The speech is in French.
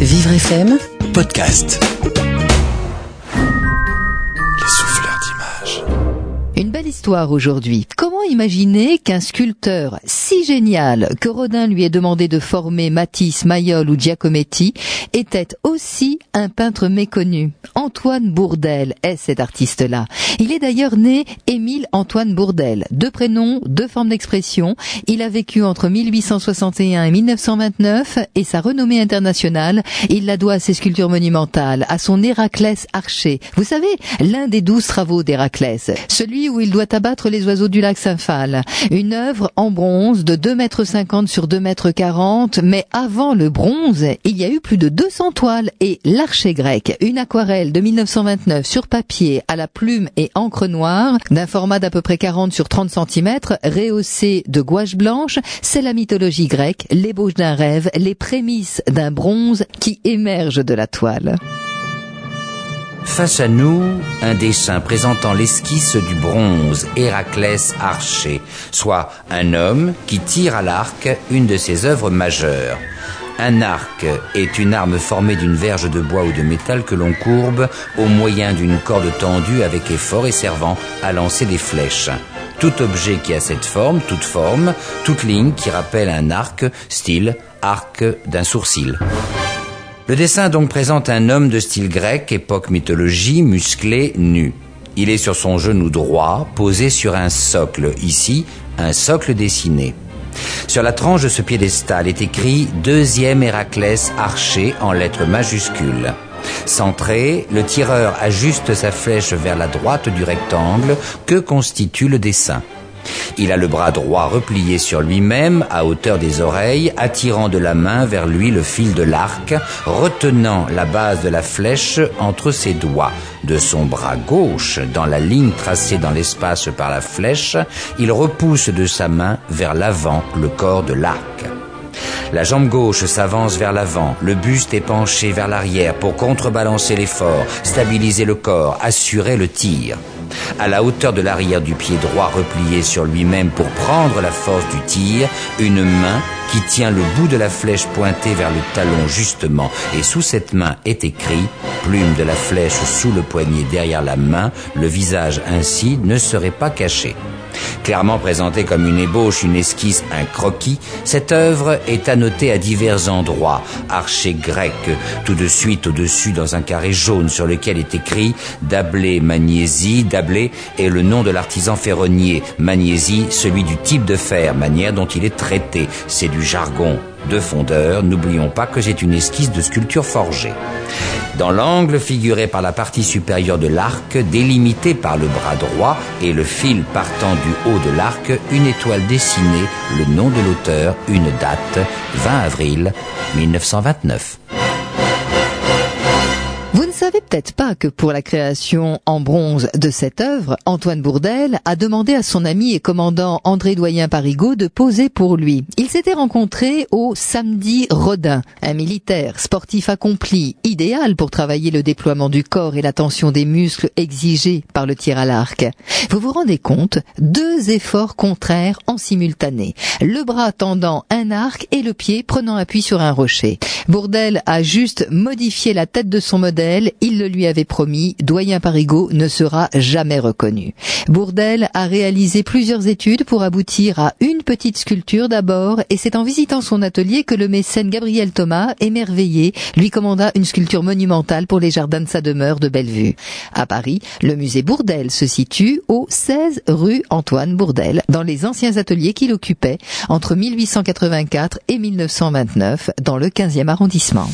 Vivre FM Podcast. Les souffleurs d'images. Une belle histoire aujourd'hui. Comment imaginer qu'un sculpteur si génial que Rodin lui ait demandé de former Matisse, Mayol ou Giacometti était aussi un peintre méconnu Antoine Bourdelle est cet artiste-là. Il est d'ailleurs né Émile Antoine Bourdelle. Deux prénoms, deux formes d'expression. Il a vécu entre 1861 et 1929 et sa renommée internationale, il la doit à ses sculptures monumentales, à son Héraclès archer. Vous savez, l'un des douze travaux d'Héraclès. Celui où il doit abattre les oiseaux du lac Une œuvre en bronze de 2 mètres 50 sur 2 mètres 40, mais avant le bronze, il y a eu plus de 200 toiles et l'archer grec, une aquarelle de 1929 sur papier à la plume et encre noire, d'un format d'à peu près 40 sur 30 cm, rehaussé de gouache blanche, c'est la mythologie grecque, l'ébauche d'un rêve, les prémices d'un bronze qui émerge de la toile. Face à nous, un dessin présentant l'esquisse du bronze Héraclès archer, soit un homme qui tire à l'arc une de ses œuvres majeures. Un arc est une arme formée d'une verge de bois ou de métal que l'on courbe au moyen d'une corde tendue avec effort et servant à lancer des flèches. Tout objet qui a cette forme, toute forme, toute ligne qui rappelle un arc, style arc d'un sourcil. Le dessin donc présente un homme de style grec, époque mythologie, musclé, nu. Il est sur son genou droit, posé sur un socle, ici un socle dessiné. Sur la tranche de ce piédestal est écrit Deuxième Héraclès archer en lettres majuscules. Centré, le tireur ajuste sa flèche vers la droite du rectangle que constitue le dessin. Il a le bras droit replié sur lui-même à hauteur des oreilles, attirant de la main vers lui le fil de l'arc, retenant la base de la flèche entre ses doigts. De son bras gauche, dans la ligne tracée dans l'espace par la flèche, il repousse de sa main vers l'avant le corps de l'arc. La jambe gauche s'avance vers l'avant, le buste est penché vers l'arrière pour contrebalancer l'effort, stabiliser le corps, assurer le tir à la hauteur de l'arrière du pied droit replié sur lui-même pour prendre la force du tir, une main qui tient le bout de la flèche pointée vers le talon justement, et sous cette main est écrit, plume de la flèche sous le poignet derrière la main, le visage ainsi ne serait pas caché. Clairement présentée comme une ébauche, une esquisse, un croquis, cette œuvre est annotée à divers endroits. Archer grec, tout de suite au-dessus dans un carré jaune sur lequel est écrit Dablé Magnésie. Est le nom de l'artisan ferronnier. Magnésie, celui du type de fer, manière dont il est traité. C'est du jargon de fondeur, n'oublions pas que c'est une esquisse de sculpture forgée. Dans l'angle figuré par la partie supérieure de l'arc, délimité par le bras droit et le fil partant du haut de l'arc, une étoile dessinée, le nom de l'auteur, une date, 20 avril 1929 savez peut-être pas que pour la création en bronze de cette œuvre, Antoine Bourdelle a demandé à son ami et commandant André Doyen Parigot de poser pour lui. Ils s'étaient rencontrés au Samedi Rodin, un militaire sportif accompli, idéal pour travailler le déploiement du corps et la tension des muscles exigés par le tir à l'arc. Vous vous rendez compte Deux efforts contraires en simultané. Le bras tendant un arc et le pied prenant appui sur un rocher. Bourdelle a juste modifié la tête de son modèle il le lui avait promis, Doyen Parigot ne sera jamais reconnu. Bourdel a réalisé plusieurs études pour aboutir à une petite sculpture d'abord, et c'est en visitant son atelier que le mécène Gabriel Thomas, émerveillé, lui commanda une sculpture monumentale pour les jardins de sa demeure de Bellevue. À Paris, le musée Bourdel se situe au 16 rue Antoine Bourdel, dans les anciens ateliers qu'il occupait entre 1884 et 1929 dans le 15e arrondissement.